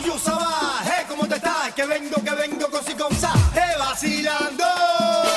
yo ¿cómo te estás? Que vengo, que vengo, cosí, con sa, eh, vacilando.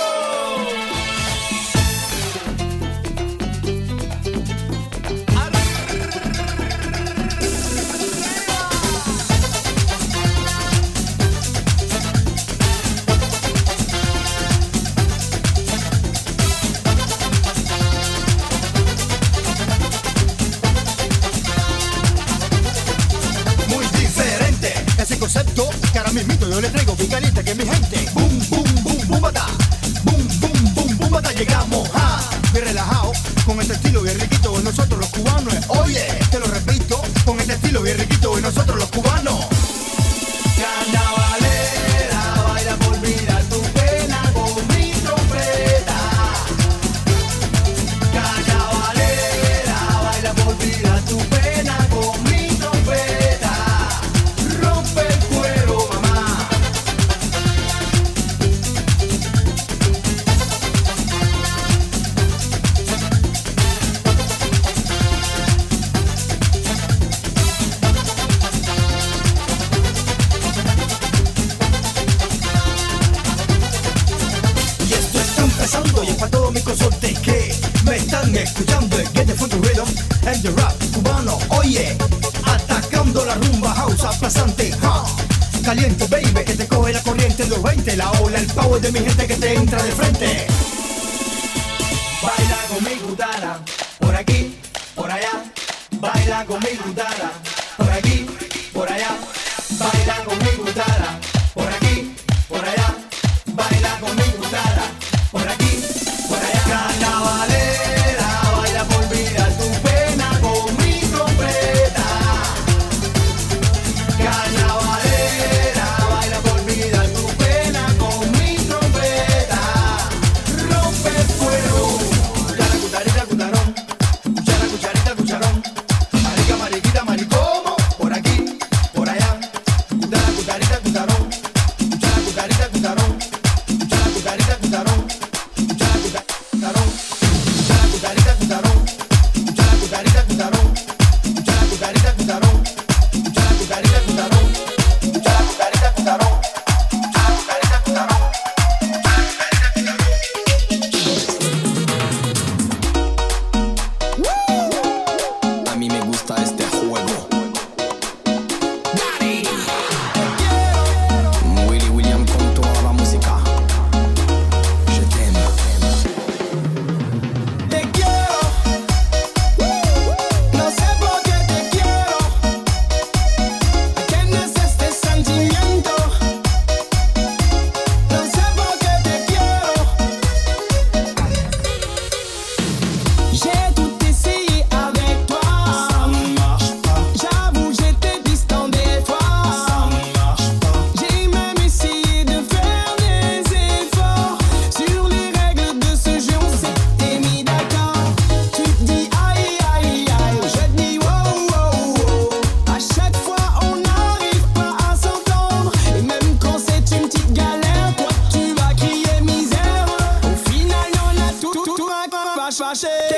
shit.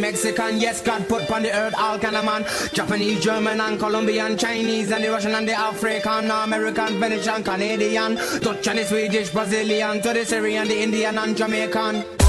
Mexican, yes, God put on the earth all kind of man. Japanese, German, and Colombian, Chinese, and the Russian, and the African, American, Venetian, Canadian, Dutch, and the Swedish, Brazilian, to the Syrian, the Indian, and Jamaican.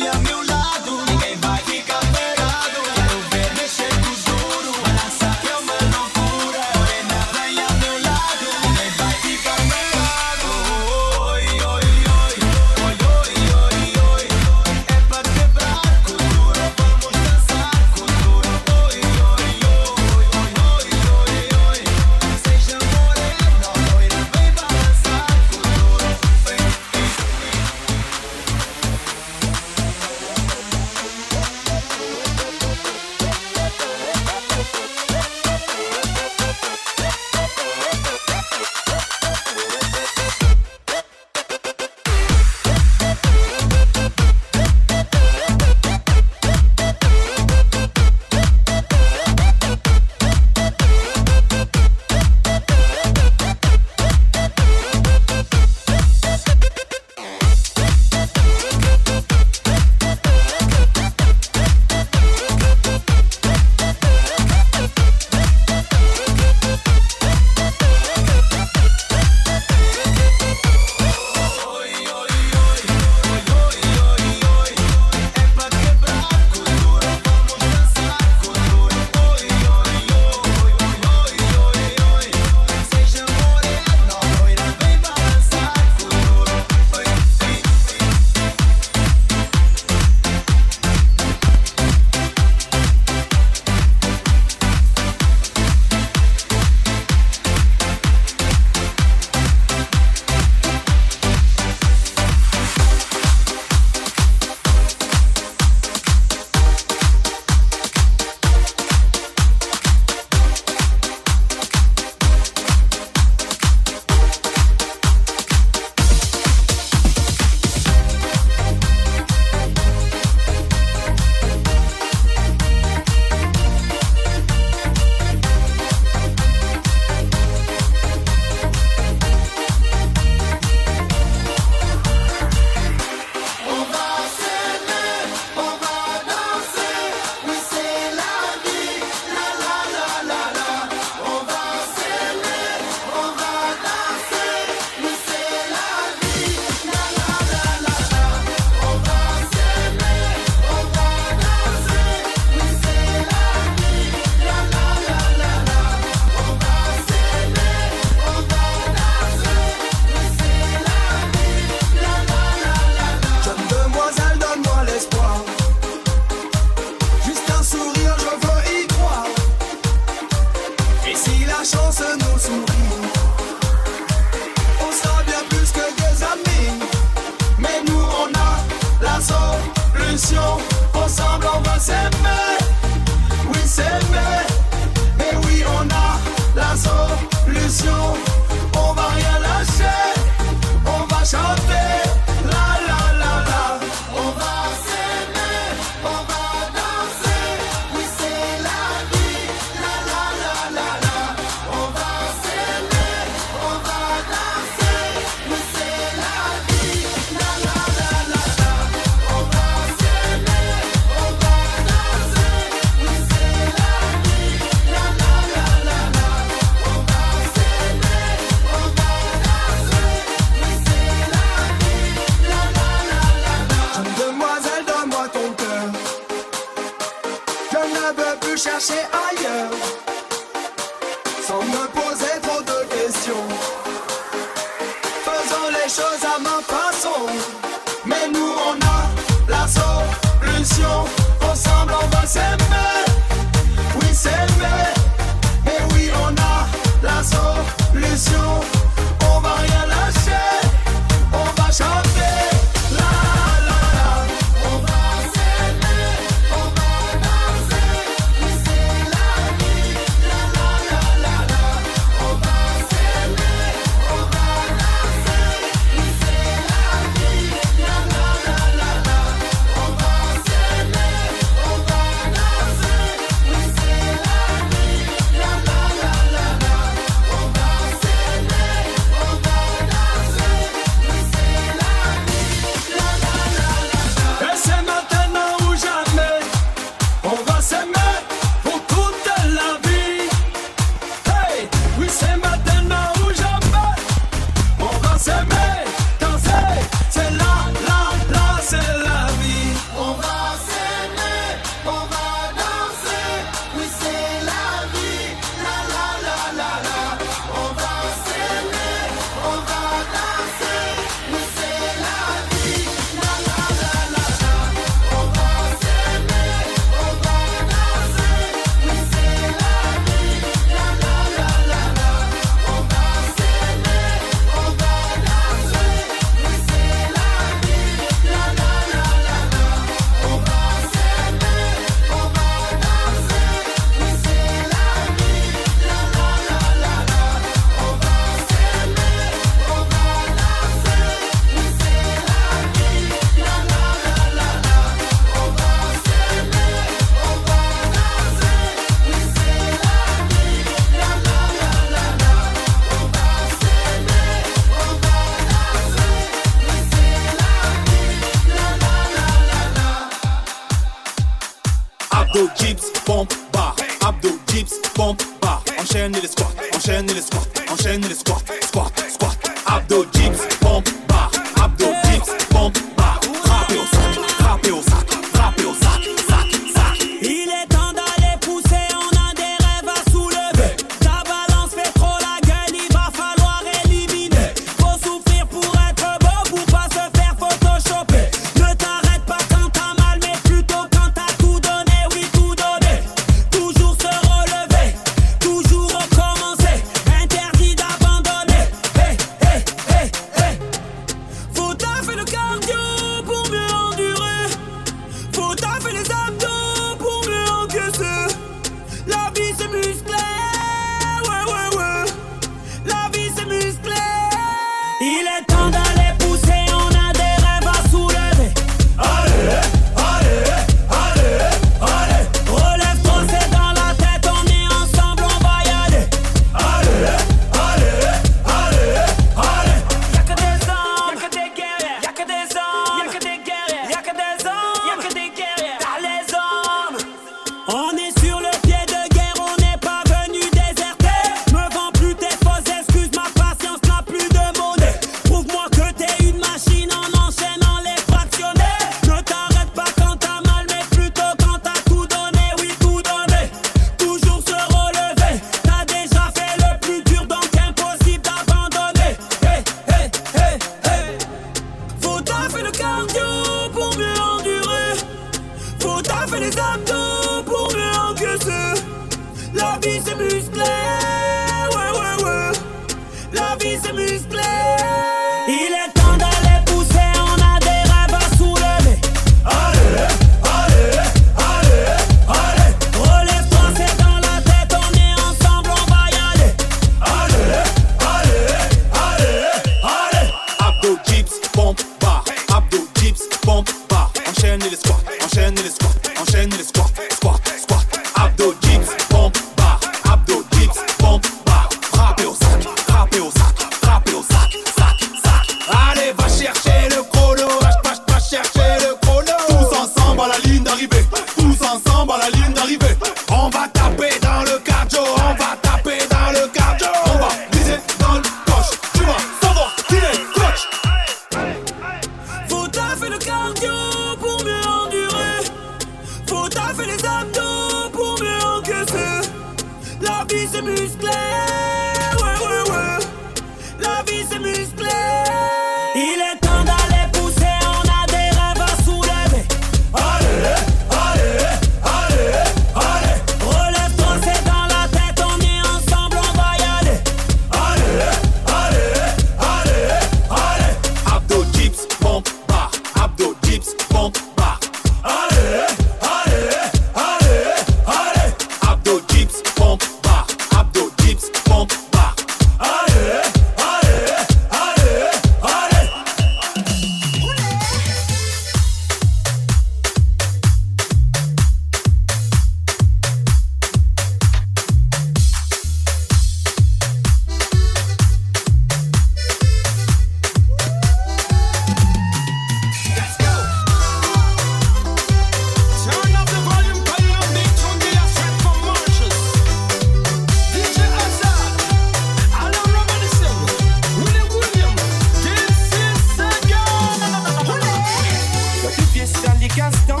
Sur